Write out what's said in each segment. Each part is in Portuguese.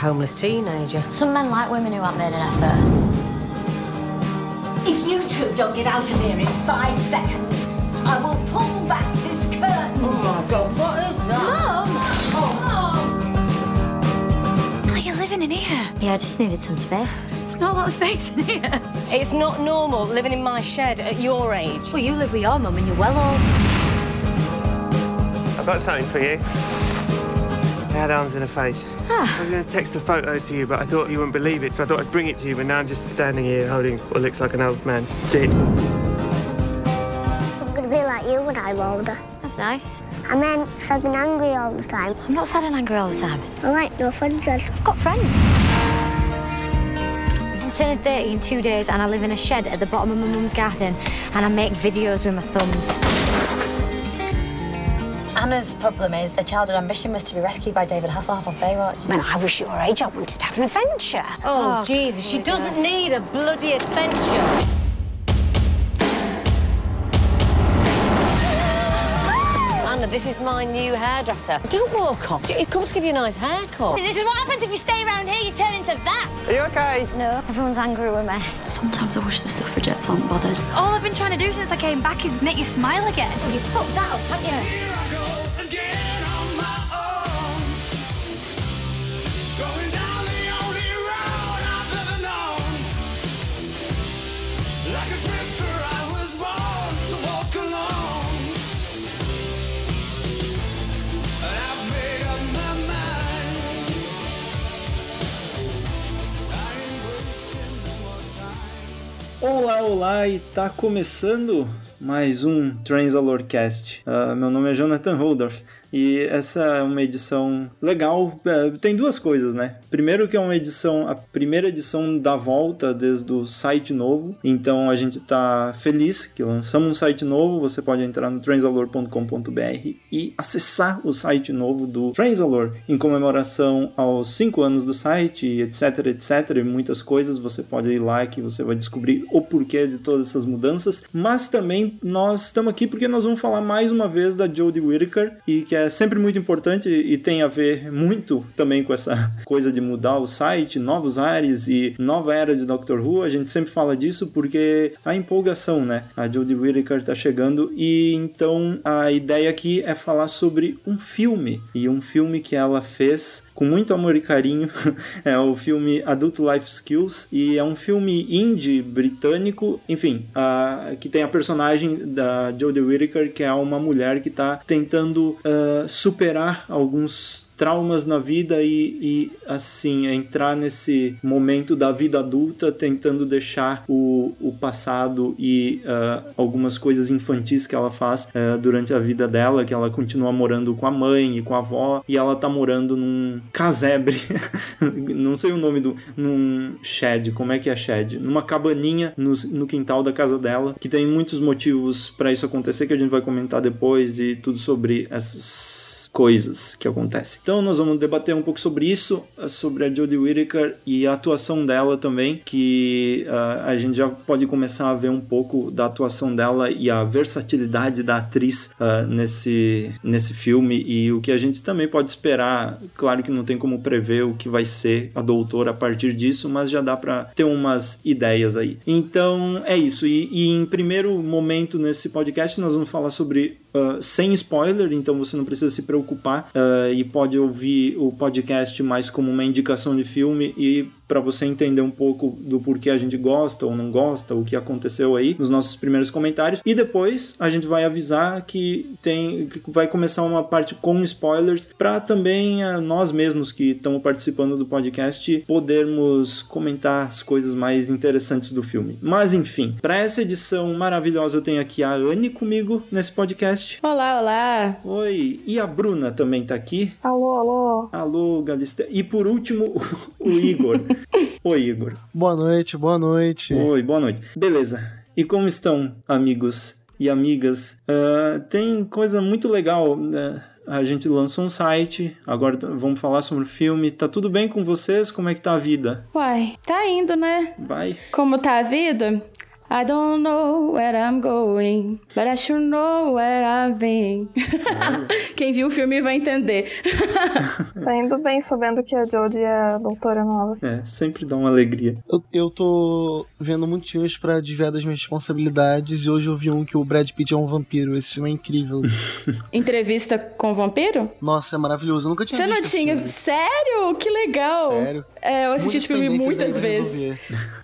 homeless teenager. Some men like women who haven't made an effort. If you two don't get out of here in five seconds, I will pull back this curtain. Oh my god, what is that? Mum! Oh, Mum! Are you living in here? Yeah, I just needed some space. There's not a lot of space in here. It's not normal living in my shed at your age. Well, you live with your mum and you're well old. I've got something for you. I had arms and a face. Ah. I was going to text a photo to you, but I thought you wouldn't believe it, so I thought I'd bring it to you, but now I'm just standing here holding what looks like an old man's dick. I'm gonna be like you when I'm older. That's nice. I meant sad and angry all the time. I'm not sad and angry all the time. I like your friends then. I've got friends. I'm turning 30 in two days and I live in a shed at the bottom of my mum's garden and I make videos with my thumbs. Anna's problem is her childhood ambition was to be rescued by David Hasselhoff of Baywatch. When I was your age, I wanted to have an adventure. Oh, oh Jesus, she doesn't need a bloody adventure. Anna, this is my new hairdresser. Don't walk off. It comes to give you a nice haircut. This is what happens if you stay around here, you turn into that. Are you okay? No, everyone's angry with me. Sometimes I wish the suffragettes aren't bothered. All I've been trying to do since I came back is make you smile again. You fucked that up, haven't you? Olá, olá, e tá começando mais um Transalorcast. Uh, meu nome é Jonathan Holdorf e essa é uma edição legal. É, tem duas coisas, né? Primeiro que é uma edição, a primeira edição da volta desde o site novo. Então a gente tá feliz que lançamos um site novo. Você pode entrar no transalor.com.br e acessar o site novo do Transalor em comemoração aos 5 anos do site, etc, etc, e muitas coisas. Você pode ir lá que você vai descobrir o porquê de todas essas mudanças. Mas também nós estamos aqui porque nós vamos falar mais uma vez da Jodie Whittaker e que é sempre muito importante e tem a ver muito também com essa coisa de mudar o site, novos ares e nova era de Doctor Who. A gente sempre fala disso porque a empolgação, né? A Jodie Whittaker tá chegando e então a ideia aqui é falar sobre um filme e um filme que ela fez com muito amor e carinho. é o filme Adult Life Skills e é um filme indie britânico, enfim, a, que tem a personagem da Jodie Whittaker que é uma mulher que está tentando uh, superar alguns traumas na vida e, e, assim entrar nesse momento da vida adulta tentando deixar o, o passado e uh, algumas coisas infantis que ela faz uh, durante a vida dela que ela continua morando com a mãe e com a avó e ela tá morando num casebre não sei o nome do num shed como é que é shed? Numa cabaninha no, no quintal da casa dela que tem muitos motivos para isso acontecer que a gente vai comentar depois e tudo sobre essas coisas que acontecem. Então nós vamos debater um pouco sobre isso, sobre a Jodie Whittaker e a atuação dela também, que uh, a gente já pode começar a ver um pouco da atuação dela e a versatilidade da atriz uh, nesse, nesse filme e o que a gente também pode esperar. Claro que não tem como prever o que vai ser a doutora a partir disso, mas já dá para ter umas ideias aí. Então é isso. E, e em primeiro momento nesse podcast nós vamos falar sobre Uh, sem spoiler, então você não precisa se preocupar uh, e pode ouvir o podcast mais como uma indicação de filme e para você entender um pouco do porquê a gente gosta ou não gosta, o que aconteceu aí nos nossos primeiros comentários. E depois a gente vai avisar que tem que vai começar uma parte com spoilers para também uh, nós mesmos que estamos participando do podcast podermos comentar as coisas mais interessantes do filme. Mas enfim, para essa edição maravilhosa eu tenho aqui a Anne comigo nesse podcast. Olá, olá. Oi, e a Bruna também tá aqui. Alô, alô. Alô, Galisteu. E por último, o Igor. Oi, Igor. Boa noite, boa noite. Oi, boa noite. Beleza. E como estão, amigos e amigas? Uh, tem coisa muito legal. Uh, a gente lançou um site, agora vamos falar sobre o filme. Tá tudo bem com vocês? Como é que tá a vida? Uai, tá indo, né? Vai. Como tá a vida? I don't know where I'm going, but I sure know where I've been. Quem viu o filme vai entender. tá indo bem sabendo que a Jodie é a doutora nova. É, sempre dá uma alegria. Eu, eu tô vendo muitos filmes pra desviar das minhas responsabilidades e hoje eu vi um que o Brad Pitt é um vampiro. Esse filme é incrível. Entrevista com o vampiro? Nossa, é maravilhoso. Eu nunca tinha Você visto não tinha? Sério? Que legal! Sério? É, eu assisti esse filme muitas vezes.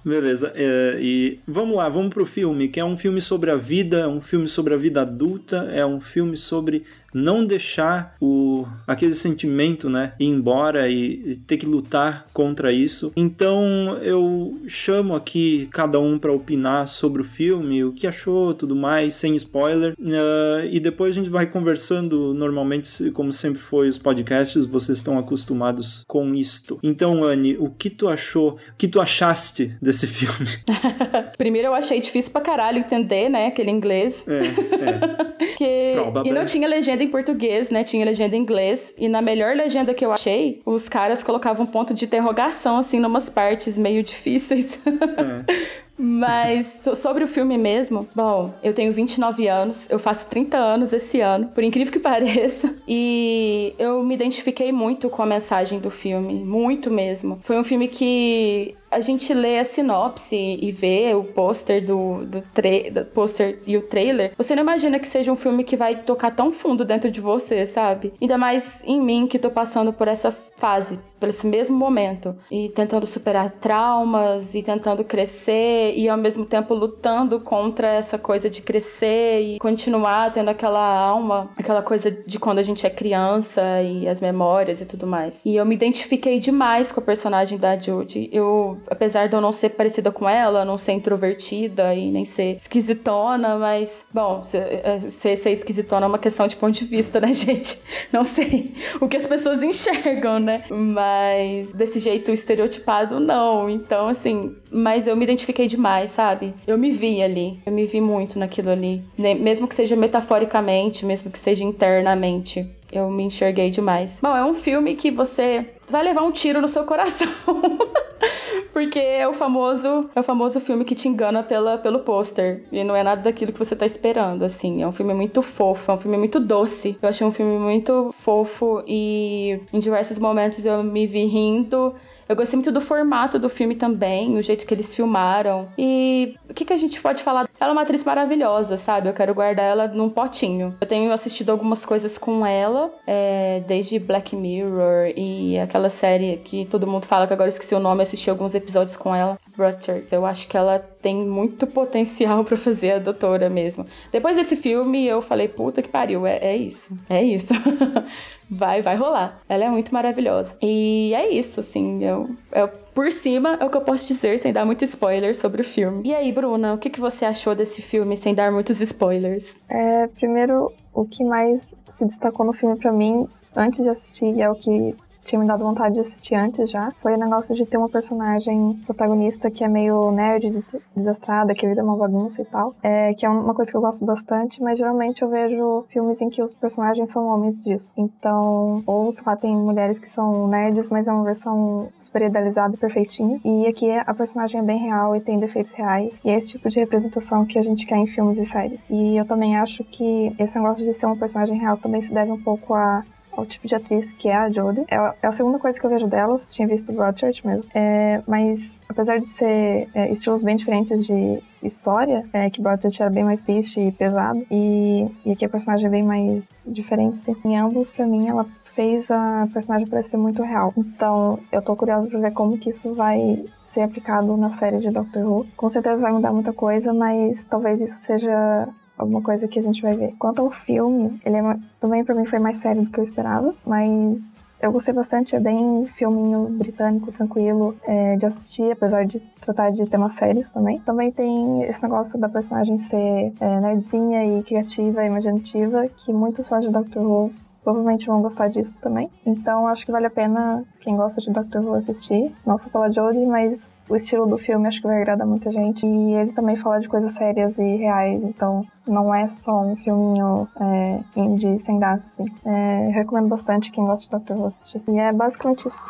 Beleza, é, e vamos lá, vamos pro filme, que é um filme sobre a vida, é um filme sobre a vida adulta, é um filme sobre não deixar o aquele sentimento, né, ir embora e, e ter que lutar contra isso. Então eu chamo aqui cada um para opinar sobre o filme, o que achou, tudo mais, sem spoiler. Uh, e depois a gente vai conversando normalmente, como sempre foi os podcasts, vocês estão acostumados com isto. Então, Anne, o que tu achou, o que tu achaste desse filme? Primeiro eu achei difícil pra caralho entender, né, aquele inglês. É, é. que... E não tinha legenda em português, né? Tinha legenda em inglês. E na melhor legenda que eu achei, os caras colocavam um ponto de interrogação, assim, numas partes meio difíceis. É. Mas sobre o filme mesmo, bom, eu tenho 29 anos, eu faço 30 anos esse ano, por incrível que pareça, e eu me identifiquei muito com a mensagem do filme, muito mesmo. Foi um filme que a gente lê a sinopse e vê o pôster do, do, do pôster e o trailer, você não imagina que seja um filme que vai tocar tão fundo dentro de você, sabe? Ainda mais em mim que tô passando por essa fase, por esse mesmo momento. E tentando superar traumas e tentando crescer e ao mesmo tempo lutando contra essa coisa de crescer e continuar tendo aquela alma, aquela coisa de quando a gente é criança e as memórias e tudo mais. E eu me identifiquei demais com a personagem da Judy. Eu apesar de eu não ser parecida com ela, não ser introvertida e nem ser esquisitona, mas, bom, é, ser, ser esquisitona é uma questão de ponto de vista, né, gente? Não sei o que as pessoas enxergam, né? Mas desse jeito estereotipado, não. Então, assim, mas eu me identifiquei demais, sabe? Eu me vi ali, eu me vi muito naquilo ali. Mesmo que seja metaforicamente, mesmo que seja internamente. Eu me enxerguei demais. Bom, é um filme que você vai levar um tiro no seu coração. Porque é o famoso, é o famoso filme que te engana pela, pelo pôster. E não é nada daquilo que você tá esperando, assim. É um filme muito fofo, é um filme muito doce. Eu achei um filme muito fofo e em diversos momentos eu me vi rindo eu gostei muito do formato do filme também, o jeito que eles filmaram. E o que, que a gente pode falar? Ela é uma atriz maravilhosa, sabe? Eu quero guardar ela num potinho. Eu tenho assistido algumas coisas com ela, é, desde Black Mirror e aquela série que todo mundo fala que agora eu esqueci o nome, assisti alguns episódios com ela, Rutgers. Eu acho que ela tem muito potencial para fazer a doutora mesmo. Depois desse filme, eu falei, puta que pariu, é, é isso, é isso. vai, vai rolar. Ela é muito maravilhosa. E é isso, assim, eu, eu, por cima é o que eu posso dizer, sem dar muitos spoilers sobre o filme. E aí, Bruna, o que, que você achou desse filme, sem dar muitos spoilers? É, primeiro, o que mais se destacou no filme para mim, antes de assistir, é o que tinha me dado vontade de assistir antes já, foi o negócio de ter uma personagem protagonista que é meio nerd, desastrada, que a vida é uma bagunça e tal. É, que é uma coisa que eu gosto bastante, mas geralmente eu vejo filmes em que os personagens são homens disso. Então, ou sei lá, tem mulheres que são nerds, mas é uma versão super idealizada e perfeitinha. E aqui a personagem é bem real e tem defeitos reais. E é esse tipo de representação que a gente quer em filmes e séries. E eu também acho que esse negócio de ser uma personagem real também se deve um pouco a o tipo de atriz que é a Jodie. É, é a segunda coisa que eu vejo delas, tinha visto Broadchurch mesmo. É, mas apesar de ser é, estilos bem diferentes de história, é, que Broadchurch era bem mais triste e pesado, e, e aqui a personagem é bem mais diferente, assim. Em ambos, para mim, ela fez a personagem parecer muito real. Então, eu tô curiosa pra ver como que isso vai ser aplicado na série de Doctor Who. Com certeza vai mudar muita coisa, mas talvez isso seja alguma coisa que a gente vai ver. Quanto ao filme, ele é, também para mim foi mais sério do que eu esperava, mas eu gostei bastante, é bem filminho britânico, tranquilo é, de assistir, apesar de tratar de temas sérios também. Também tem esse negócio da personagem ser é, nerdzinha e criativa imaginativa, que muitos fãs de Doctor Who provavelmente vão gostar disso também. Então acho que vale a pena quem gosta de Doctor Who assistir. Não só pela Jodie, mas o estilo do filme acho que vai agradar muita gente. E ele também fala de coisas sérias e reais, então não é só um filminho é, indie sem graça, assim. É, recomendo bastante quem gosta de Doctor Who assistir. E é basicamente isso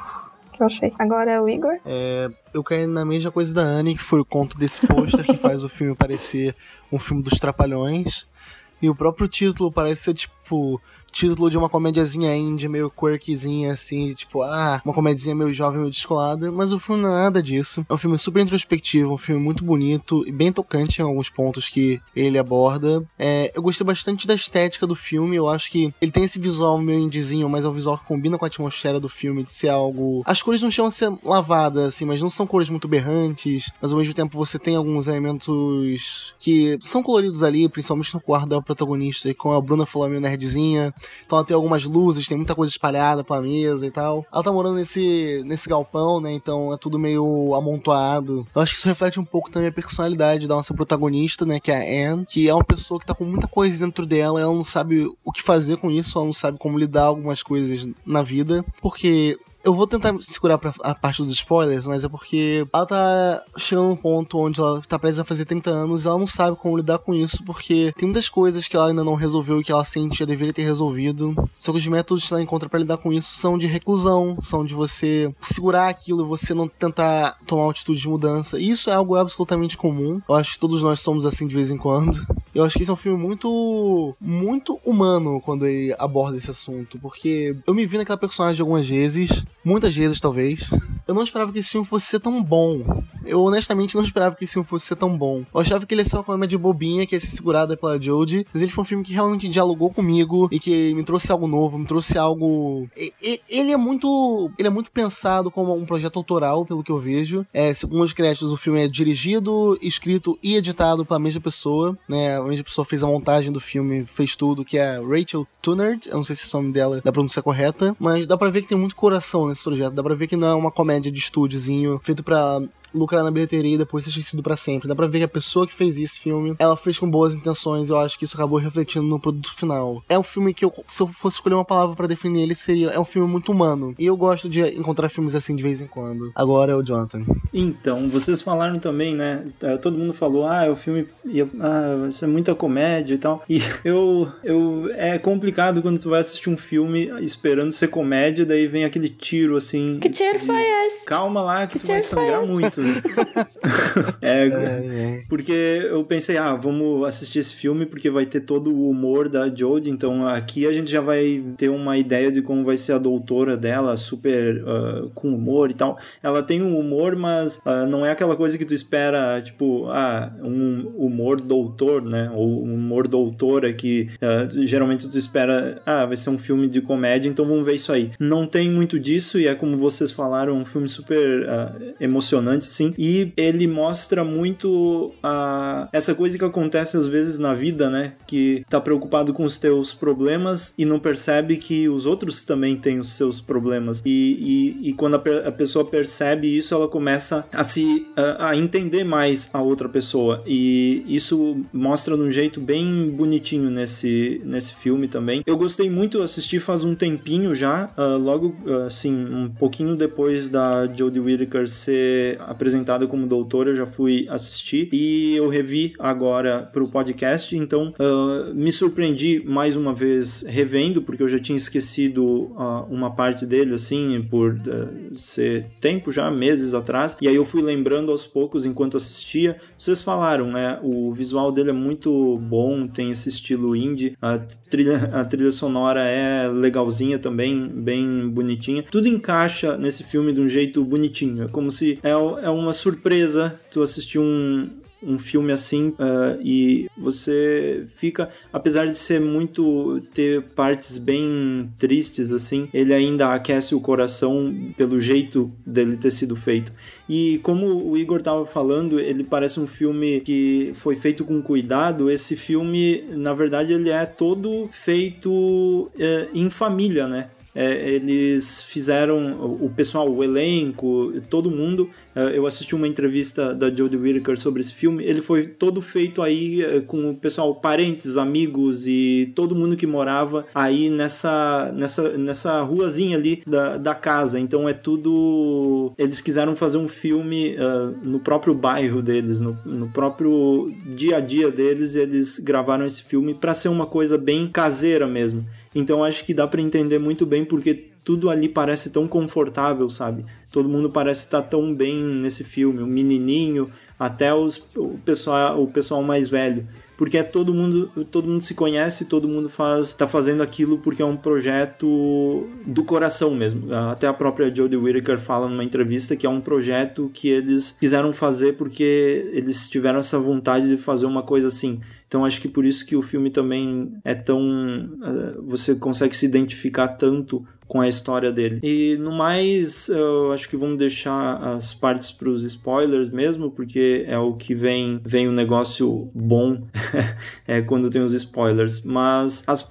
que eu achei. Agora é o Igor. É, eu caí na mesma coisa da Anne, que foi o conto desse pôster que faz o filme parecer um filme dos Trapalhões. E o próprio título parece ser tipo título de uma comédiazinha indie, meio quirkyzinha, assim, tipo, ah, uma comédiazinha meio jovem, meio descolada, mas o filme não é nada disso. É um filme super introspectivo, um filme muito bonito e bem tocante em alguns pontos que ele aborda. É, eu gostei bastante da estética do filme, eu acho que ele tem esse visual meio indiezinho, mas é um visual que combina com a atmosfera do filme, de ser algo... As cores não chegam a ser lavadas, assim, mas não são cores muito berrantes, mas ao mesmo tempo você tem alguns elementos que são coloridos ali, principalmente no quarto da protagonista, com a Bruna meio nerdzinha, então ela tem algumas luzes, tem muita coisa espalhada pela mesa e tal. Ela tá morando nesse, nesse galpão, né? Então é tudo meio amontoado. Eu acho que isso reflete um pouco também a personalidade da nossa protagonista, né? Que é a Anne, que é uma pessoa que tá com muita coisa dentro dela, ela não sabe o que fazer com isso, ela não sabe como lidar algumas coisas na vida, porque eu vou tentar segurar pra a parte dos spoilers, mas é porque ela tá chegando num ponto onde ela tá presa a fazer 30 anos e ela não sabe como lidar com isso, porque tem muitas coisas que ela ainda não resolveu e que ela sente que deveria ter resolvido. Só que os métodos que ela encontra para lidar com isso são de reclusão, são de você segurar aquilo você não tentar tomar uma atitude de mudança. E isso é algo absolutamente comum. Eu acho que todos nós somos assim de vez em quando. Eu acho que esse é um filme muito, muito humano quando ele aborda esse assunto, porque eu me vi naquela personagem algumas vezes, muitas vezes talvez. Eu não esperava que esse filme fosse ser tão bom. Eu honestamente não esperava que esse filme fosse ser tão bom. Eu achava que ele ia ser uma comédia bobinha, que ia ser segurada pela Jodie, mas ele foi um filme que realmente dialogou comigo e que me trouxe algo novo, me trouxe algo. Ele é muito. Ele é muito pensado como um projeto autoral, pelo que eu vejo. É, segundo os créditos, o filme é dirigido, escrito e editado pela mesma pessoa, né? A mesma pessoa fez a montagem do filme, fez tudo, que é Rachel Tunard. Eu não sei se o nome dela da pronúncia é correta, mas dá pra ver que tem muito coração nesse projeto. Dá pra ver que não é uma comédia de estúdiozinho feito pra lucrar na bilheteria e depois ser esquecido para sempre. Dá pra ver que a pessoa que fez esse filme, ela fez com boas intenções. Eu acho que isso acabou refletindo no produto final. É um filme que eu, se eu fosse escolher uma palavra para definir ele, seria é um filme muito humano. E eu gosto de encontrar filmes assim de vez em quando. Agora é o Jonathan. Então, vocês falaram também, né? É, todo mundo falou, ah, o filme ia, ah, isso é muita comédia e tal. E eu, eu é complicado quando tu vai assistir um filme esperando ser comédia, daí vem aquele tiro assim. Que tiro foi esse? Calma lá que, que tu vai sangrar muito. é, é, porque eu pensei, ah, vamos assistir esse filme porque vai ter todo o humor da Jodie, então aqui a gente já vai ter uma ideia de como vai ser a doutora dela, super uh, com humor e tal. Ela tem um humor, mas uh, não é aquela coisa que tu espera, tipo, ah, um humor doutor, né? Ou um humor doutora que uh, geralmente tu espera, ah, vai ser um filme de comédia, então vamos ver isso aí. Não tem muito disso e é como vocês falaram, um filme super emocionante assim. E ele mostra muito a, essa coisa que acontece às vezes na vida, né? Que tá preocupado com os teus problemas e não percebe que os outros também têm os seus problemas. E, e, e quando a, a, pessoa percebe isso, ela começa a se a, a, entender mais a outra pessoa. E isso mostra de um jeito bem bonitinho nesse, nesse filme também. Eu gostei muito, assisti faz um tempinho já, uh, logo assim, um pouquinho depois da Jodie Whittaker ser apresentada como doutora, eu já fui assistir e eu revi agora para o podcast, então uh, me surpreendi mais uma vez revendo, porque eu já tinha esquecido uh, uma parte dele, assim, por uh, ser tempo já, meses atrás, e aí eu fui lembrando aos poucos enquanto assistia. Vocês falaram, né? O visual dele é muito bom, tem esse estilo indie, a trilha, a trilha sonora é legalzinha também, bem bonitinha. Tudo encaixa nesse filme de um jeito bonitinho, é como se é, é uma surpresa tu assistir um, um filme assim uh, e você fica, apesar de ser muito ter partes bem tristes assim, ele ainda aquece o coração pelo jeito dele ter sido feito. E como o Igor tava falando, ele parece um filme que foi feito com cuidado. Esse filme, na verdade, ele é todo feito uh, em família, né? É, eles fizeram, o pessoal, o elenco, todo mundo. É, eu assisti uma entrevista da Jodie Whittaker sobre esse filme. Ele foi todo feito aí é, com o pessoal, parentes, amigos e todo mundo que morava aí nessa, nessa, nessa ruazinha ali da, da casa. Então é tudo. Eles quiseram fazer um filme uh, no próprio bairro deles, no, no próprio dia a dia deles. Eles gravaram esse filme para ser uma coisa bem caseira mesmo. Então acho que dá para entender muito bem porque tudo ali parece tão confortável, sabe? todo mundo parece estar tão bem nesse filme, o menininho, até os, o, pessoal, o pessoal mais velho porque é todo mundo, todo mundo se conhece, todo mundo faz, tá fazendo aquilo porque é um projeto do coração mesmo. Até a própria Jodie Whittaker fala numa entrevista que é um projeto que eles quiseram fazer porque eles tiveram essa vontade de fazer uma coisa assim. Então acho que por isso que o filme também é tão. Uh, você consegue se identificar tanto com a história dele. E no mais, eu acho que vamos deixar as partes para os spoilers mesmo, porque é o que vem vem um negócio bom é quando tem os spoilers. Mas as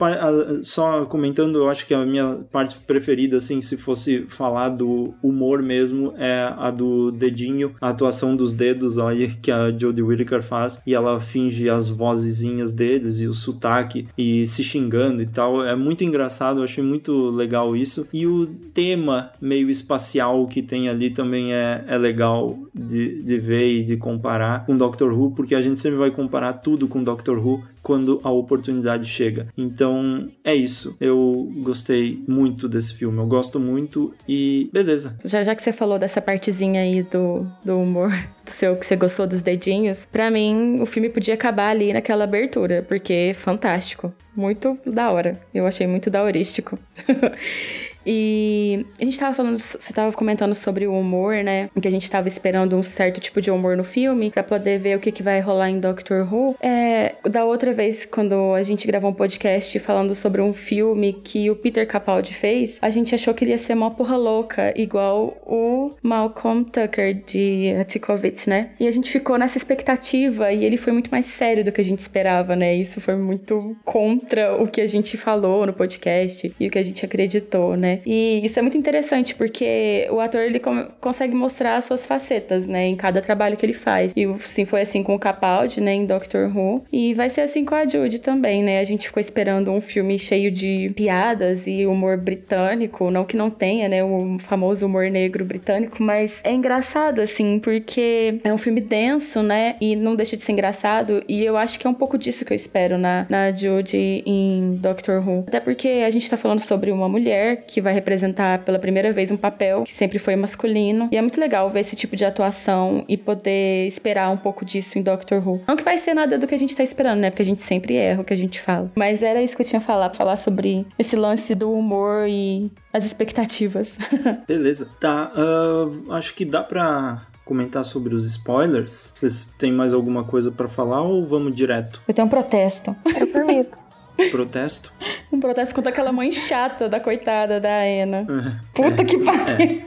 só comentando, eu acho que a minha parte preferida, assim, se fosse falar do humor mesmo, é a do dedinho, a atuação dos dedos, olha que a Jodie Whittaker faz e ela finge as vozezinhas deles e o sotaque e se xingando e tal. É muito engraçado, eu achei muito legal isso isso. E o tema meio espacial que tem ali também é, é legal de, de ver e de comparar com Doctor Who, porque a gente sempre vai comparar tudo com Doctor Who quando a oportunidade chega. Então é isso. Eu gostei muito desse filme. Eu gosto muito e beleza. Já já que você falou dessa partezinha aí do, do humor, do seu que você gostou dos dedinhos, para mim o filme podia acabar ali naquela abertura, porque é fantástico. Muito da hora. Eu achei muito daorístico. E a gente tava falando, você tava comentando sobre o humor, né? Que a gente tava esperando um certo tipo de humor no filme para poder ver o que, que vai rolar em Doctor Who. É, da outra vez, quando a gente gravou um podcast falando sobre um filme que o Peter Capaldi fez, a gente achou que ele ia ser uma porra louca, igual o Malcolm Tucker de Atikovic, né? E a gente ficou nessa expectativa e ele foi muito mais sério do que a gente esperava, né? Isso foi muito contra o que a gente falou no podcast e o que a gente acreditou, né? E isso é muito interessante porque o ator ele consegue mostrar as suas facetas, né, em cada trabalho que ele faz. E sim, foi assim com o Capaldi, né, em Doctor Who, e vai ser assim com a Jude também, né? A gente ficou esperando um filme cheio de piadas e humor britânico, não que não tenha, né, o famoso humor negro britânico, mas é engraçado assim, porque é um filme denso, né, e não deixa de ser engraçado, e eu acho que é um pouco disso que eu espero na na Jude em Doctor Who. Até porque a gente tá falando sobre uma mulher que vai representar pela primeira vez um papel que sempre foi masculino. E é muito legal ver esse tipo de atuação e poder esperar um pouco disso em Doctor Who. Não que vai ser nada do que a gente tá esperando, né? Porque a gente sempre erra o que a gente fala. Mas era isso que eu tinha falar, falar sobre esse lance do humor e as expectativas. Beleza. Tá, uh, acho que dá pra comentar sobre os spoilers. Vocês têm mais alguma coisa para falar ou vamos direto? Eu tenho um protesto. Eu permito. Protesto? um protesto contra aquela mãe chata da coitada da Ana. Puta que pariu.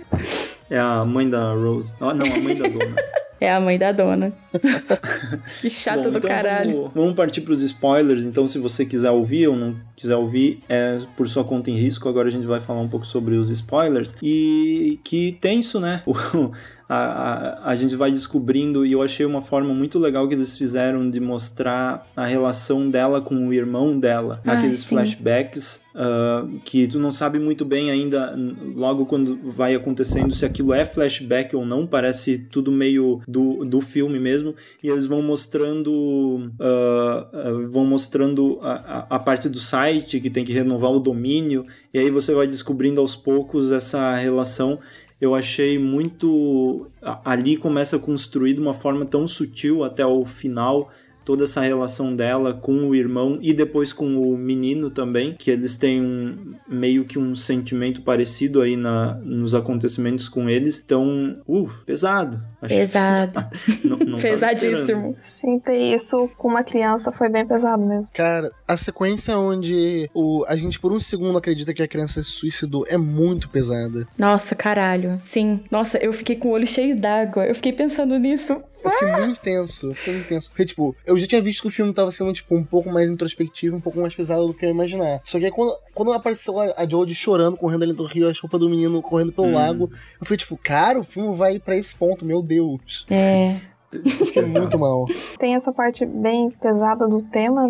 É. é a mãe da Rose. Oh, não, a mãe da dona. É a mãe da dona. que chata Bom, do então caralho. Vamos, vamos partir para os spoilers. Então, se você quiser ouvir ou não quiser ouvir, é por sua conta em risco. Agora a gente vai falar um pouco sobre os spoilers. E que tenso, né? a, a, a, gente vai descobrindo, e eu achei uma forma muito legal que eles fizeram de mostrar a relação dela com o irmão dela, ah, naqueles sim. flashbacks, uh, que tu não sabe muito bem ainda, logo quando vai acontecendo, se aquilo é flashback ou não, parece tudo meio do, do filme mesmo, e eles vão mostrando, uh, uh, vão mostrando a, a parte do site, que tem que renovar o domínio, e aí você vai descobrindo aos poucos essa relação eu achei muito. Ali começa a construir de uma forma tão sutil até o final toda essa relação dela com o irmão e depois com o menino também, que eles têm um, meio que um sentimento parecido aí na, nos acontecimentos com eles. Então, uh, pesado. pesado. pesado. não, não Pesadíssimo. Sim, ter isso com uma criança foi bem pesado mesmo. Cara, a sequência onde o, a gente por um segundo acredita que a criança se suicidou é muito pesada. Nossa, caralho. Sim. Nossa, eu fiquei com o olho cheio d'água. Eu fiquei pensando nisso. Eu fiquei muito tenso, eu fiquei muito tenso. Porque, tipo, eu já tinha visto que o filme tava sendo, tipo, um pouco mais introspectivo, um pouco mais pesado do que eu imaginar. Só que aí, quando, quando apareceu a, a Jodie chorando, correndo ali do rio, a roupa do menino correndo pelo hum. lago, eu fui tipo, cara, o filme vai para esse ponto, meu Deus. É. Eu fiquei muito mal. Tem essa parte bem pesada do tema,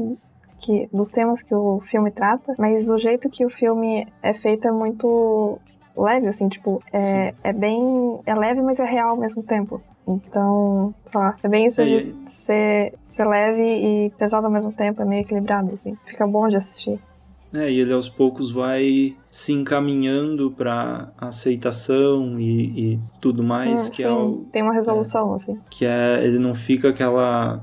que, dos temas que o filme trata, mas o jeito que o filme é feito é muito leve, assim, tipo, é, é bem. É leve, mas é real ao mesmo tempo. Então, sei lá, é bem isso é, de ser, ser leve e pesado ao mesmo tempo, é meio equilibrado, assim. Fica bom de assistir. É, e ele aos poucos vai se encaminhando para aceitação e, e, tudo mais. Hum, que sim, é o, tem uma resolução, é, assim. Que é, ele não fica aquela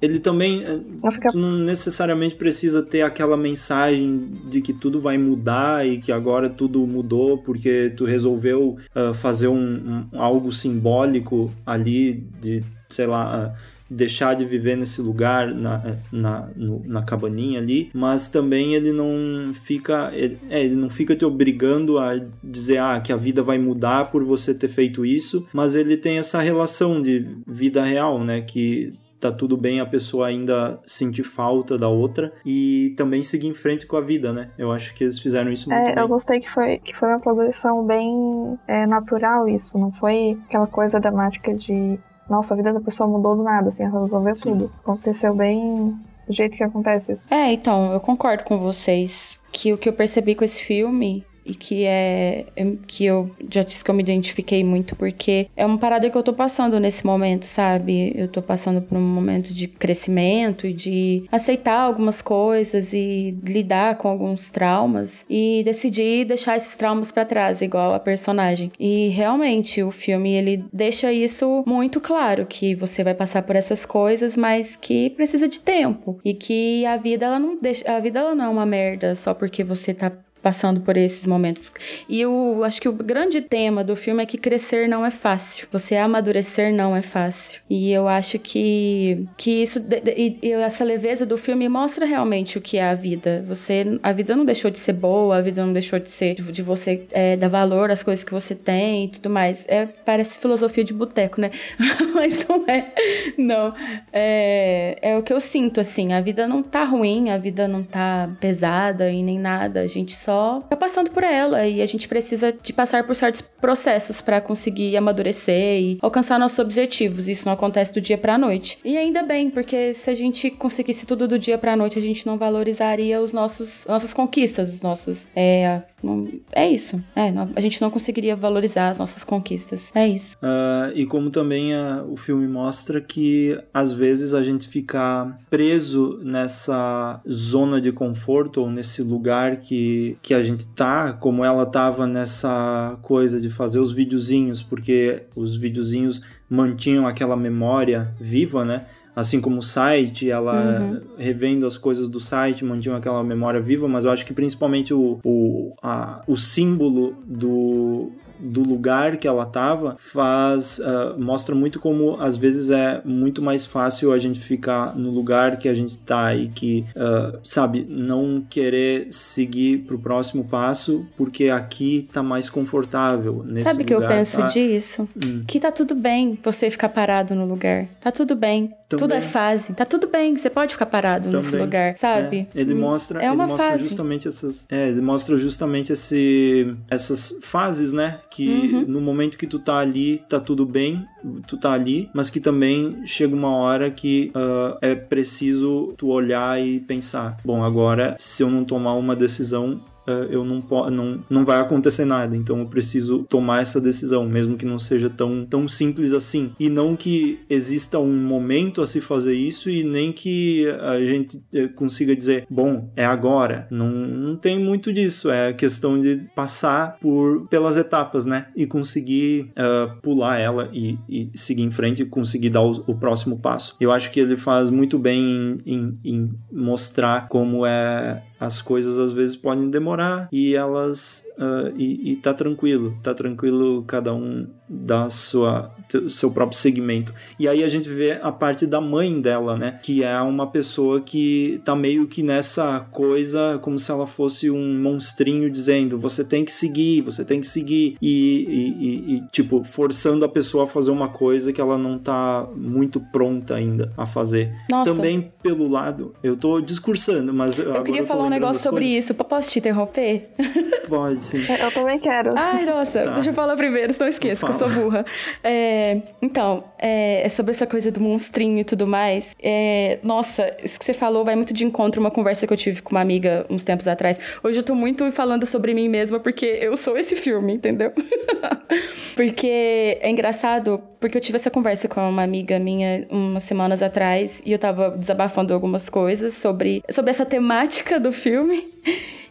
ele também eh, não, fica... não, necessariamente precisa ter aquela mensagem de que tudo vai mudar e que agora tudo mudou porque tu resolveu uh, fazer um, um, algo simbólico ali de, sei lá, uh, deixar de viver nesse lugar na, eh, na, no, na cabaninha ali, mas também ele não fica ele, é, ele não fica te obrigando a dizer ah, que a vida vai mudar por você ter feito isso, mas ele tem essa relação de vida real, né, que tá tudo bem a pessoa ainda sentir falta da outra e também seguir em frente com a vida, né? Eu acho que eles fizeram isso muito é, bem. Eu gostei que foi, que foi uma progressão bem é, natural isso, não foi aquela coisa dramática de nossa, a vida da pessoa mudou do nada, assim, ela resolveu Sim. tudo. Aconteceu bem do jeito que acontece isso. É, então, eu concordo com vocês que o que eu percebi com esse filme e que é, é que eu já disse que eu me identifiquei muito porque é uma parada que eu tô passando nesse momento, sabe? Eu tô passando por um momento de crescimento e de aceitar algumas coisas e lidar com alguns traumas e decidir deixar esses traumas para trás, igual a personagem. E realmente o filme ele deixa isso muito claro que você vai passar por essas coisas, mas que precisa de tempo e que a vida ela não deixa, a vida ela não é uma merda só porque você tá passando por esses momentos. E eu acho que o grande tema do filme é que crescer não é fácil. Você amadurecer não é fácil. E eu acho que que isso e, e essa leveza do filme mostra realmente o que é a vida. Você a vida não deixou de ser boa, a vida não deixou de ser de, de você é, dar valor às coisas que você tem e tudo mais. É parece filosofia de boteco, né? Mas não é. Não. É, é o que eu sinto assim. A vida não tá ruim, a vida não tá pesada e nem nada. A gente só só tá passando por ela e a gente precisa de passar por certos processos para conseguir amadurecer e alcançar nossos objetivos. Isso não acontece do dia para noite. E ainda bem, porque se a gente conseguisse tudo do dia para noite, a gente não valorizaria os nossos nossas conquistas, os nossos é, não, é isso. É, a gente não conseguiria valorizar as nossas conquistas. É isso. Uh, e como também uh, o filme mostra que às vezes a gente fica preso nessa zona de conforto ou nesse lugar que, que a gente tá, como ela tava nessa coisa de fazer os videozinhos, porque os videozinhos mantinham aquela memória viva, né? Assim como o site, ela uhum. revendo as coisas do site, mantinha aquela memória viva, mas eu acho que principalmente o, o, a, o símbolo do, do lugar que ela estava faz uh, mostra muito como às vezes é muito mais fácil a gente ficar no lugar que a gente está e que uh, sabe não querer seguir para o próximo passo porque aqui está mais confortável nesse sabe que eu penso tá... disso hum. que tá tudo bem você ficar parado no lugar tá tudo bem também. tudo é fase tá tudo bem você pode ficar parado Também. nesse lugar sabe é. ele hum. mostra é uma ele mostra fase. justamente essas é, ele mostra justamente esse essas fases né que uhum. no momento que tu tá ali, tá tudo bem, tu tá ali, mas que também chega uma hora que uh, é preciso tu olhar e pensar, bom, agora se eu não tomar uma decisão, eu não, não, não vai acontecer nada. Então eu preciso tomar essa decisão, mesmo que não seja tão, tão simples assim. E não que exista um momento a se fazer isso e nem que a gente eh, consiga dizer, bom, é agora. Não, não tem muito disso. É questão de passar por pelas etapas, né? E conseguir uh, pular ela e, e, seguir em frente e conseguir dar o, o, próximo passo. Eu acho que ele faz muito bem em, em, em mostrar como é as coisas às vezes podem demorar e elas uh, e, e tá tranquilo, tá tranquilo cada um da sua seu próprio segmento. E aí a gente vê a parte da mãe dela, né, que é uma pessoa que tá meio que nessa coisa como se ela fosse um monstrinho dizendo, você tem que seguir, você tem que seguir e, e, e tipo forçando a pessoa a fazer uma coisa que ela não tá muito pronta ainda a fazer. Nossa. Também pelo lado, eu tô discursando, mas eu queria falar um negócio sobre coisas. isso. Posso te interromper? Pode, sim. Eu também quero. Ai, nossa, tá. deixa eu falar primeiro, senão eu esqueço. sou burra. É, então, é, é, sobre essa coisa do monstrinho e tudo mais. É, nossa, isso que você falou vai muito de encontro uma conversa que eu tive com uma amiga uns tempos atrás. Hoje eu tô muito falando sobre mim mesma porque eu sou esse filme, entendeu? porque é engraçado, porque eu tive essa conversa com uma amiga minha umas semanas atrás e eu tava desabafando algumas coisas sobre, sobre essa temática do filme.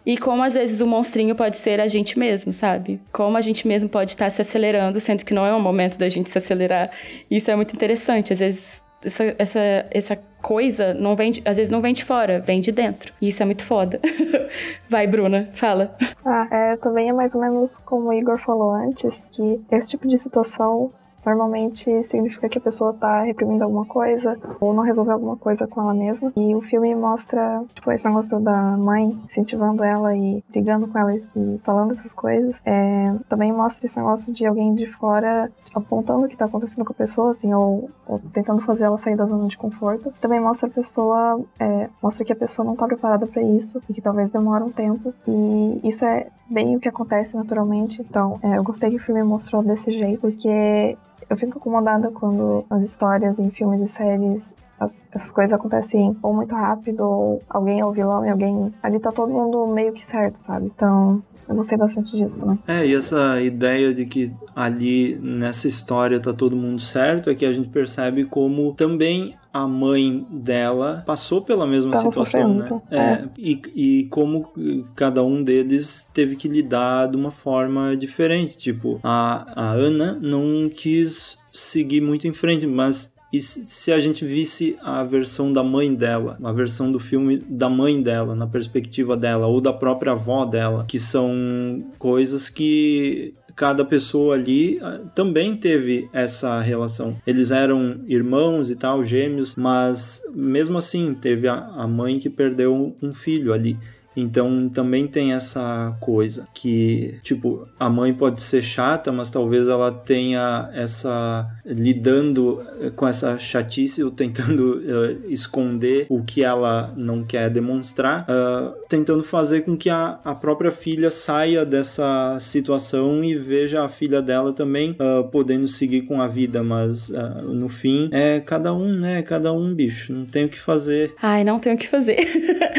E como às vezes o monstrinho pode ser a gente mesmo, sabe? Como a gente mesmo pode estar se acelerando, sendo que não é o momento da gente se acelerar. Isso é muito interessante. Às vezes essa, essa, essa coisa não vem de, às vezes não vem de fora, vem de dentro. E isso é muito foda. Vai, Bruna, fala. Ah, é, também é mais ou menos como o Igor falou antes, que esse tipo de situação Normalmente significa que a pessoa tá reprimindo alguma coisa ou não resolveu alguma coisa com ela mesma. E o filme mostra, tipo, esse negócio da mãe incentivando ela e brigando com ela e falando essas coisas. É, também mostra esse negócio de alguém de fora apontando o que tá acontecendo com a pessoa, assim, ou, ou tentando fazer ela sair da zona de conforto. Também mostra a pessoa, é, mostra que a pessoa não tá preparada para isso e que talvez demore um tempo. E isso é bem o que acontece naturalmente. Então, é, eu gostei que o filme mostrou desse jeito, porque eu fico incomodada quando as histórias em filmes e séries as, essas coisas acontecem ou muito rápido, ou alguém é o vilão e alguém. Ali tá todo mundo meio que certo, sabe? Então, eu gostei bastante disso, né? É, e essa ideia de que ali nessa história tá todo mundo certo é que a gente percebe como também a mãe dela passou pela mesma Tava situação, né? É, é. E, e como cada um deles teve que lidar de uma forma diferente. Tipo, a, a Ana não quis seguir muito em frente, mas e se a gente visse a versão da mãe dela, a versão do filme da mãe dela, na perspectiva dela, ou da própria avó dela, que são coisas que cada pessoa ali ah, também teve essa relação. Eles eram irmãos e tal, gêmeos, mas mesmo assim teve a, a mãe que perdeu um filho ali. Então também tem essa coisa que, tipo, a mãe pode ser chata, mas talvez ela tenha essa lidando eh, com essa chatice ou tentando uh, esconder o que ela não quer demonstrar, uh, tentando fazer com que a, a própria filha saia dessa situação e veja a filha dela também uh, podendo seguir com a vida, mas no fim é cada um, né? Cada um, bicho, não tem o que fazer. Ai, não tem o que fazer.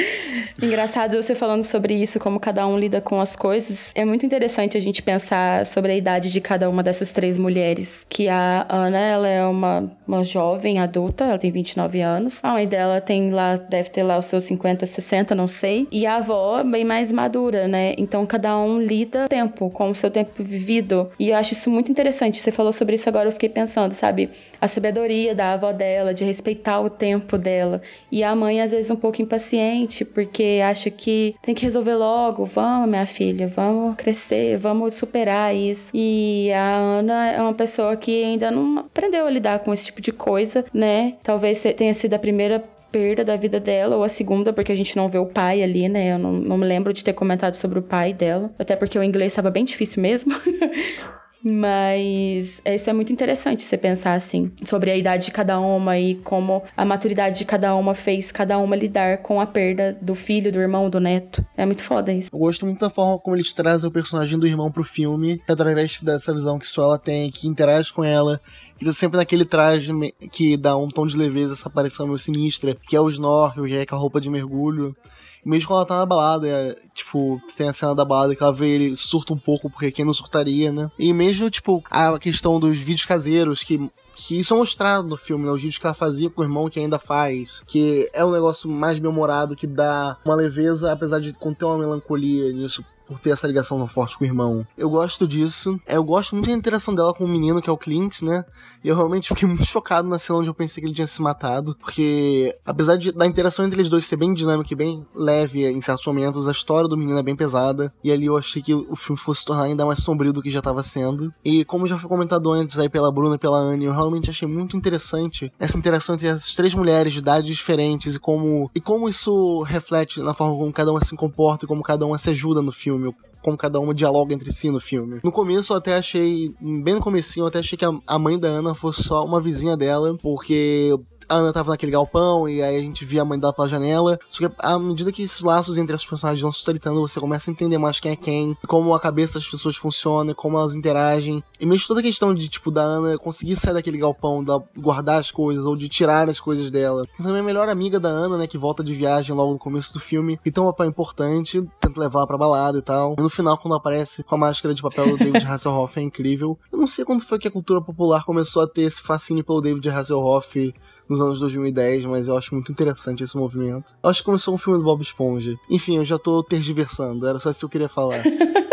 Engraçado você falando sobre isso, como cada um lida com as coisas. É muito interessante a gente pensar sobre a idade de cada uma dessas três mulheres. Que a Ana, ela é uma, uma jovem adulta, ela tem 29 anos. A mãe dela tem lá, deve ter lá os seus 50, 60, não sei. E a avó, bem mais madura, né? Então cada um lida tempo, com o seu tempo vivido. E eu acho isso muito interessante. Você falou sobre isso agora, eu fiquei pensando, sabe? A sabedoria da avó dela, de respeitar o tempo dela. E a mãe, às vezes, um pouco impaciente, porque acha que tem que resolver logo. Vamos, minha filha, vamos crescer, vamos superar isso. E a Ana é uma pessoa que ainda não aprendeu a lidar com esse tipo de coisa, né? Talvez tenha sido a primeira perda da vida dela, ou a segunda, porque a gente não vê o pai ali, né? Eu não, não me lembro de ter comentado sobre o pai dela. Até porque o inglês estava bem difícil mesmo. Mas isso é muito interessante você pensar assim, sobre a idade de cada uma e como a maturidade de cada uma fez cada uma lidar com a perda do filho, do irmão, do neto. É muito foda isso. Eu gosto muito da forma como eles trazem o personagem do irmão pro filme, através dessa visão que só ela tem, que interage com ela, e tá sempre naquele traje que dá um tom de leveza, essa aparição meio sinistra, que é o snorkel, que é aquela roupa de mergulho. Mesmo quando ela tá na balada, é, tipo, tem a cena da balada que ela vê ele surta um pouco, porque quem não surtaria, né? E mesmo, tipo, a questão dos vídeos caseiros, que que isso é mostrado no filme, né? Os vídeos que ela fazia com o irmão que ainda faz, que é um negócio mais memorado, que dá uma leveza, apesar de conter uma melancolia nisso por ter essa ligação tão forte com o irmão. Eu gosto disso. Eu gosto muito da interação dela com o menino, que é o Clint, né? E eu realmente fiquei muito chocado na cena onde eu pensei que ele tinha se matado. Porque, apesar de, da interação entre eles dois ser bem dinâmica e bem leve em certos momentos, a história do menino é bem pesada. E ali eu achei que o filme fosse se tornar ainda mais sombrio do que já estava sendo. E como já foi comentado antes aí pela Bruna e pela Anne, eu realmente achei muito interessante essa interação entre essas três mulheres de idades diferentes e como, e como isso reflete na forma como cada uma se comporta e como cada uma se ajuda no filme filme, como cada uma dialoga entre si no filme. No começo eu até achei, bem no comecinho, eu até achei que a, mãe da Ana fosse só uma vizinha dela, porque a Ana tava naquele galpão e aí a gente via a mãe dela pela janela. Só que à medida que esses laços entre as personagens vão se estreitando, você começa a entender mais quem é quem, como a cabeça das pessoas funciona, como elas interagem. E mesmo toda a questão de, tipo, da Ana conseguir sair daquele galpão, da guardar as coisas ou de tirar as coisas dela. E também a melhor amiga da Ana, né, que volta de viagem logo no começo do filme, e tem um papel importante, tenta levar ela pra balada e tal. E no final, quando aparece com a máscara de papel do David Hasselhoff, é incrível. Eu não sei quando foi que a cultura popular começou a ter esse fascínio pelo David Hasselhoff nos anos 2010, mas eu acho muito interessante esse movimento. Eu acho que começou um filme do Bob Esponja. Enfim, eu já tô tergiversando, era só isso que eu queria falar.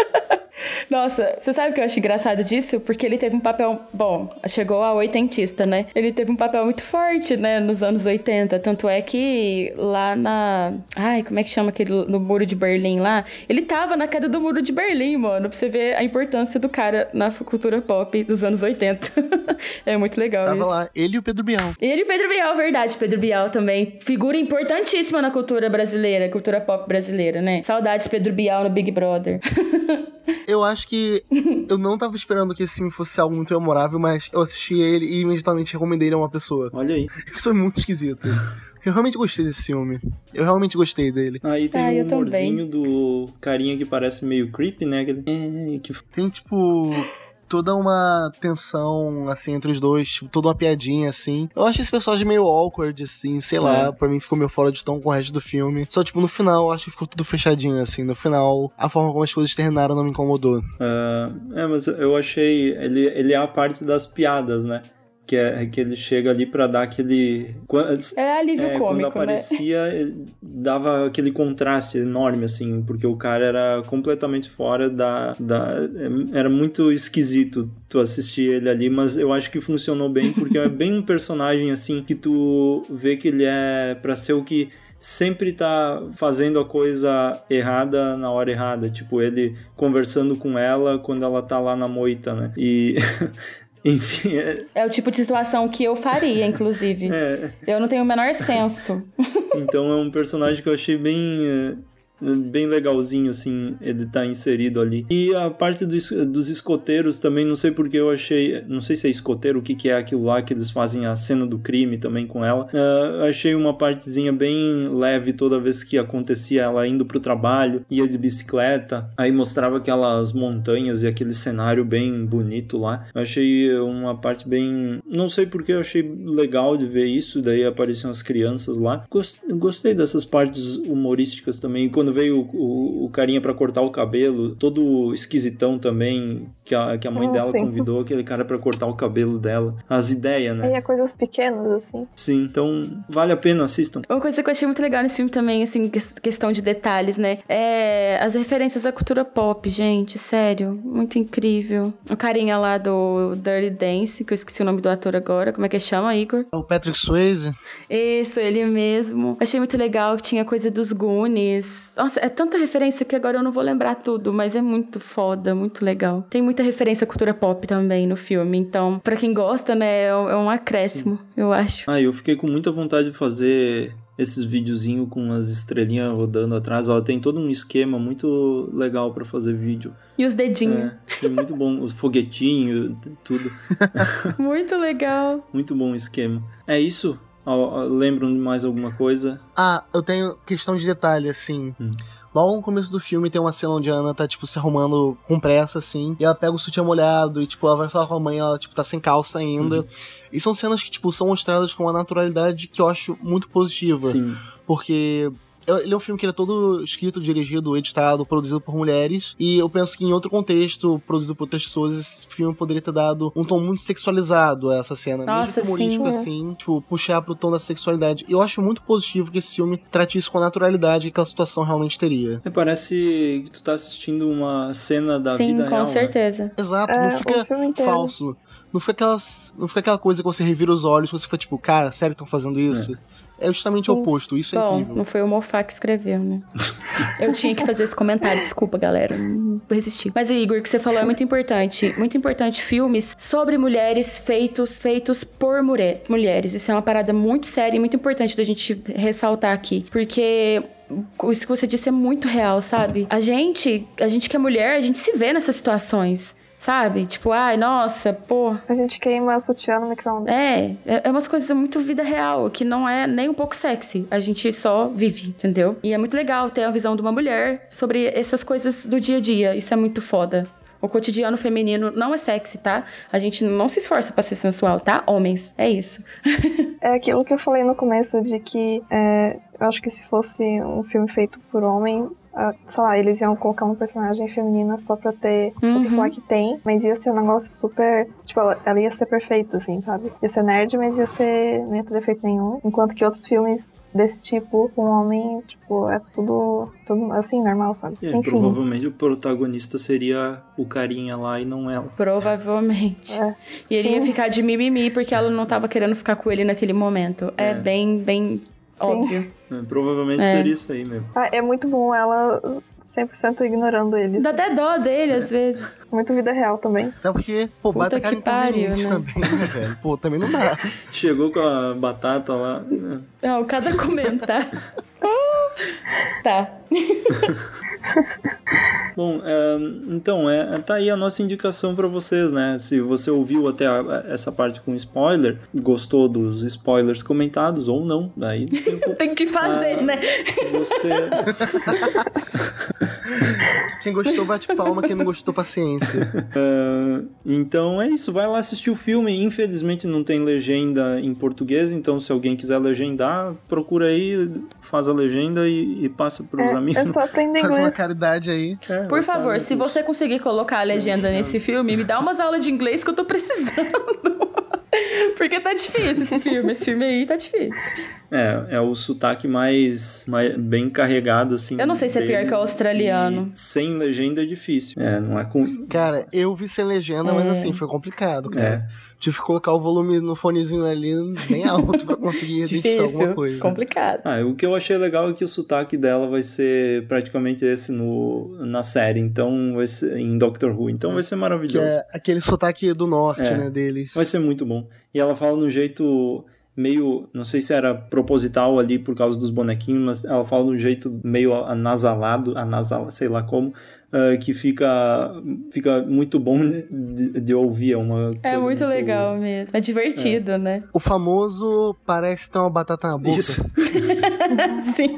Nossa, você sabe o que eu acho engraçado disso? Porque ele teve um papel. Bom, chegou a oitentista, né? Ele teve um papel muito forte, né? Nos anos 80. Tanto é que lá na. Ai, como é que chama aquele. No Muro de Berlim lá? Ele tava na queda do Muro de Berlim, mano. Pra você ver a importância do cara na cultura pop dos anos 80. é muito legal tava isso. lá, ele e o Pedro Bial. Ele e o Pedro Bial, verdade. Pedro Bial também. Figura importantíssima na cultura brasileira, cultura pop brasileira, né? Saudades Pedro Bial no Big Brother. eu acho que eu não tava esperando que esse filme fosse algo muito memorável, mas eu assisti ele e imediatamente recomendei ele a uma pessoa. Olha aí. Isso é muito esquisito. Eu realmente gostei desse filme. Eu realmente gostei dele. Aí tem ah, o humorzinho também. do carinha que parece meio creepy, né? Aquele... É, tem tipo toda uma tensão, assim, entre os dois, tipo, toda uma piadinha, assim. Eu acho esse personagem meio awkward, assim, sei é. lá, pra mim ficou meio fora de tom com o resto do filme. Só, tipo, no final, eu acho que ficou tudo fechadinho, assim. No final, a forma como as coisas terminaram não me incomodou. Uh, é, mas eu achei. Ele, ele é a parte das piadas, né? Que é que ele chega ali para dar aquele é alívio é, cômico, quando né? aparecia né? dava aquele contraste enorme assim porque o cara era completamente fora da, da era muito esquisito tu assistir ele ali mas eu acho que funcionou bem porque é bem um personagem assim que tu vê que ele é para ser o que sempre tá fazendo a coisa errada na hora errada. Tipo, ele conversando com ela quando ela tá lá na moita, né? E Enfim. É... é... o tipo de situação que eu faria, inclusive. É. Eu não tenho o menor senso. então é um personagem que eu achei bem é, bem legalzinho, assim, ele tá inserido ali. E a parte do, dos escoteiros também, não sei porque eu achei, não sei se é escoteiro, o que, que é aquilo lá que eles fazem a cena do crime também com ela. Uh, achei uma partezinha bem leve toda vez que acontecia ela indo pro trabalho, ia de bicicleta, aí mostrava aquelas montanhas e aquele cenário bem bonito lá. Eu achei uma parte bem, não sei porque eu achei legal de ver isso, daí apareciam as crianças lá. Gostei dessas partes humorísticas também, quando quando veio o, o, o carinha para cortar o cabelo, todo esquisitão também, que a, que a mãe ah, dela sim. convidou aquele cara para cortar o cabelo dela. As ideias, né? E é coisas pequenas, assim. Sim, então vale a pena, assistam. Uma coisa que eu achei muito legal nesse filme também, assim, questão de detalhes, né? É as referências à cultura pop, gente, sério. Muito incrível. O carinha lá do Dirty Dance, que eu esqueci o nome do ator agora. Como é que chama, Igor? É o Patrick Swayze. Isso, ele mesmo. Achei muito legal que tinha coisa dos Goonies. Nossa, é tanta referência que agora eu não vou lembrar tudo, mas é muito foda, muito legal. Tem muita referência à cultura pop também no filme, então, para quem gosta, né, é um é acréscimo, Sim. eu acho. Ah, eu fiquei com muita vontade de fazer esses videozinhos com as estrelinhas rodando atrás. Ela tem todo um esquema muito legal para fazer vídeo. E os dedinhos. É, muito bom. Os foguetinhos, tudo. muito legal. Muito bom o esquema. É isso? Lembram de mais alguma coisa? Ah, eu tenho questão de detalhe, assim. Hum. Logo no começo do filme tem uma cena onde a Ana tá, tipo, se arrumando com pressa, assim, e ela pega o sutiã molhado e, tipo, ela vai falar com a mãe, ela, tipo, tá sem calça ainda. Uhum. E são cenas que, tipo, são mostradas com uma naturalidade que eu acho muito positiva. Sim. Porque ele é um filme que é todo escrito, dirigido, editado, produzido por mulheres. E eu penso que em outro contexto, produzido por outras pessoas, esse filme poderia ter dado um tom muito sexualizado a essa cena. Nossa, mesmo humorístico, sim, assim, tipo, puxar pro tom da sexualidade. E eu acho muito positivo que esse filme trate isso com a naturalidade que aquela situação realmente teria. É, parece que tu tá assistindo uma cena da sim, vida real. Sim, com né? certeza. Né? Exato, é, não fica falso. Não foi, aquelas, não foi aquela coisa que você revira os olhos, você foi tipo, cara, sério que estão fazendo isso? É é justamente Sim. o oposto. Isso é Bom, incrível. Não foi o Mofá que escreveu, né? Eu tinha que fazer esse comentário, desculpa, galera. Não resisti. Mas, Igor, o que você falou é muito importante. Muito importante filmes sobre mulheres feitos, feitos por mulher, mulheres. Isso é uma parada muito séria e muito importante da gente ressaltar aqui. Porque isso que você disse é muito real, sabe? A gente, a gente que é mulher, a gente se vê nessas situações sabe? Tipo, ai, nossa, pô. A gente queima sutiã no micro-ondas. É, é, é umas coisas muito vida real, que não é nem um pouco sexy. A gente só vive, entendeu? E é muito legal ter a visão de uma mulher sobre essas coisas do dia a dia. Isso é muito foda. O cotidiano feminino não é sexy, tá? A gente não se esforça para ser sensual, tá? Homens, é isso. é aquilo que eu falei no começo de que é, eu acho que se fosse um filme feito por homem, sei lá, eles iam colocar uma personagem feminina só pra ter, uhum. só pra falar que tem, mas ia ser um negócio super, tipo, ela, ela, ia ser perfeita, assim, sabe? Ia ser nerd, mas ia ser, não ia ter defeito nenhum, enquanto que outros filmes desse tipo, um homem, tipo, é tudo, tudo assim, normal, sabe? É, Enfim. Provavelmente o protagonista seria o carinha lá e não ela. Provavelmente. É. E ele Sim. ia ficar de mimimi porque ela não tava querendo ficar com ele naquele momento. É, é bem, bem Óbvio. É, provavelmente é. seria isso aí mesmo. Ah, é muito bom ela 100% ignorando eles. Dá até dó dele, às vezes. Muito vida real também. Até porque, pô, Puta bata cara inconveniente né? também, né, velho? Pô, também não dá. Chegou com a batata lá. Né? Não, cada comentário. tá. Bom, é, então, é, tá aí a nossa indicação para vocês, né? Se você ouviu até a, essa parte com spoiler, gostou dos spoilers comentados ou não, daí tem, tem que fazer, ah, né? Você. quem gostou, bate palma, quem não gostou, paciência. É, então é isso, vai lá assistir o filme. Infelizmente não tem legenda em português, então se alguém quiser legendar, procura aí, faz a legenda e, e passa pros é, amigos. É só aprender inglês. Faz uma caridade aí. É, Por favor, se você conseguir colocar a legenda nesse filme, me dá umas aulas de inglês que eu tô precisando. Porque tá difícil esse filme. Esse filme aí tá difícil. É, é o sotaque mais, mais bem carregado, assim. Eu não sei se é pior que o australiano. Sem legenda é difícil. É, não é com. Cara, eu vi sem legenda, é. mas assim, foi complicado, cara. É. Tive que colocar o volume no fonezinho ali bem alto pra conseguir identificar alguma coisa. Complicado. Ah, o que eu achei legal é que o sotaque dela vai ser praticamente esse no, na série. Então, vai ser em Doctor Who. Então vai ser maravilhoso. Que é aquele sotaque do norte, é. né, deles. Vai ser muito bom. E ela fala no jeito meio, não sei se era proposital ali por causa dos bonequinhos, mas ela fala de um jeito meio anasalado, anasal, sei lá como, uh, que fica, fica muito bom de, de ouvir. É, uma é muito, muito legal mesmo, é divertido, é. né? O famoso parece ter uma batata na boca. Isso. Sim.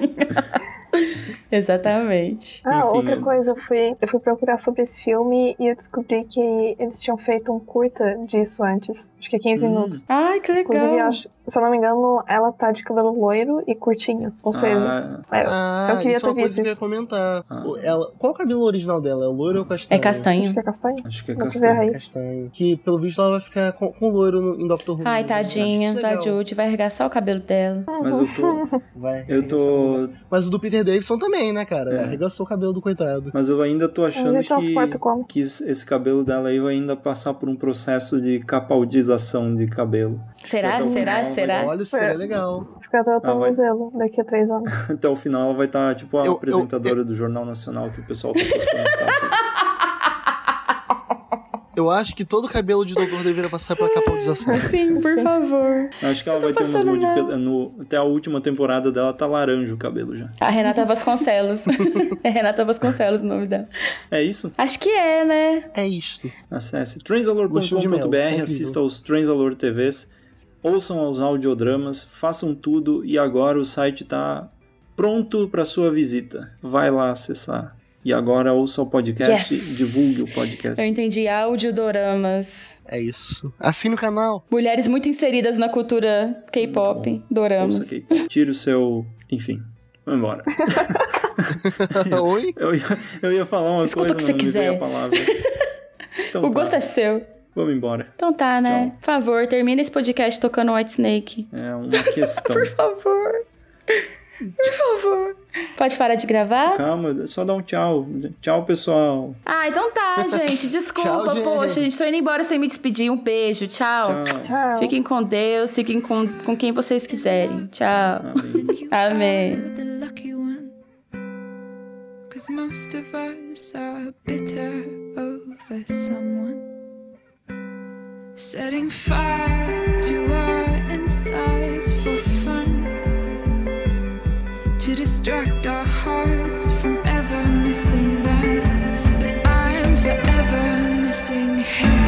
Exatamente. Ah, Enfim, outra é... coisa, eu fui, eu fui procurar sobre esse filme e eu descobri que eles tinham feito um curta disso antes. Acho que é 15 hum. minutos. Ai, que legal. Inclusive, acho, se eu não me engano, ela tá de cabelo loiro e curtinho. Ou seja, ah, eu, ah, eu queria isso ter é uma coisa que eu ia comentar. Ah. Ela, qual é o cabelo original dela? É loiro ou castanho? É castanho. Acho que é castanho. Acho que é castanho. castanho. Que, pelo visto, ela vai ficar com, com loiro no, em Doctor Who. Ai, tadinha da Jude. Vai arregaçar o cabelo dela. Mas eu tô... Vai, eu tô... Mas o do Peter Davidson também, né, cara? É. Arregaçou o cabelo do coitado. Mas eu ainda tô achando que, que esse cabelo dela aí vai ainda passar por um processo de capaldização de cabelo. Será? Será? Será? Olha, seria é legal. Acho que até tô ah, museu daqui a três anos. Até o final ela vai estar, tá, tipo, a eu, apresentadora eu, eu... do Jornal Nacional que o pessoal tá postando. Eu acho que todo cabelo de doutor deveria passar pela capaldização. Sim, por favor. Acho que ela vai ter umas modificações. Até a última temporada dela tá laranja o cabelo já. A Renata Vasconcelos. é Renata Vasconcelos o nome dela. É isso? Acho que é, né? É isto. Acesse transalor.com.br, é assista aos Transalor TVs, ouçam aos audiodramas, façam tudo e agora o site tá pronto para sua visita. Vai lá acessar. E agora ouça o podcast, yes. divulgue o podcast. Eu entendi, audiodoramas. É isso. Assine o canal. Mulheres muito inseridas na cultura K-pop, doramas. Tire o seu... Enfim, vamos embora. Oi? Eu ia, eu ia falar uma Escuta coisa, que você quiser. a palavra. Então, o tá. gosto é seu. Vamos embora. Então tá, né? Tchau. Por favor, termina esse podcast tocando White Snake. É uma questão. Por favor. Por favor. Pode parar de gravar? Calma, só dá um tchau. Tchau, pessoal. Ah, então tá, gente. Desculpa, tchau, gente. poxa, a gente tô indo embora sem me despedir. Um beijo, tchau. Tchau. tchau. Fiquem com Deus, fiquem com, com quem vocês quiserem. Tchau. Amém. Amém. Cause most of us are bitter over someone Setting fire to our insides for fun. To distract our hearts from ever missing them. But I'm forever missing him.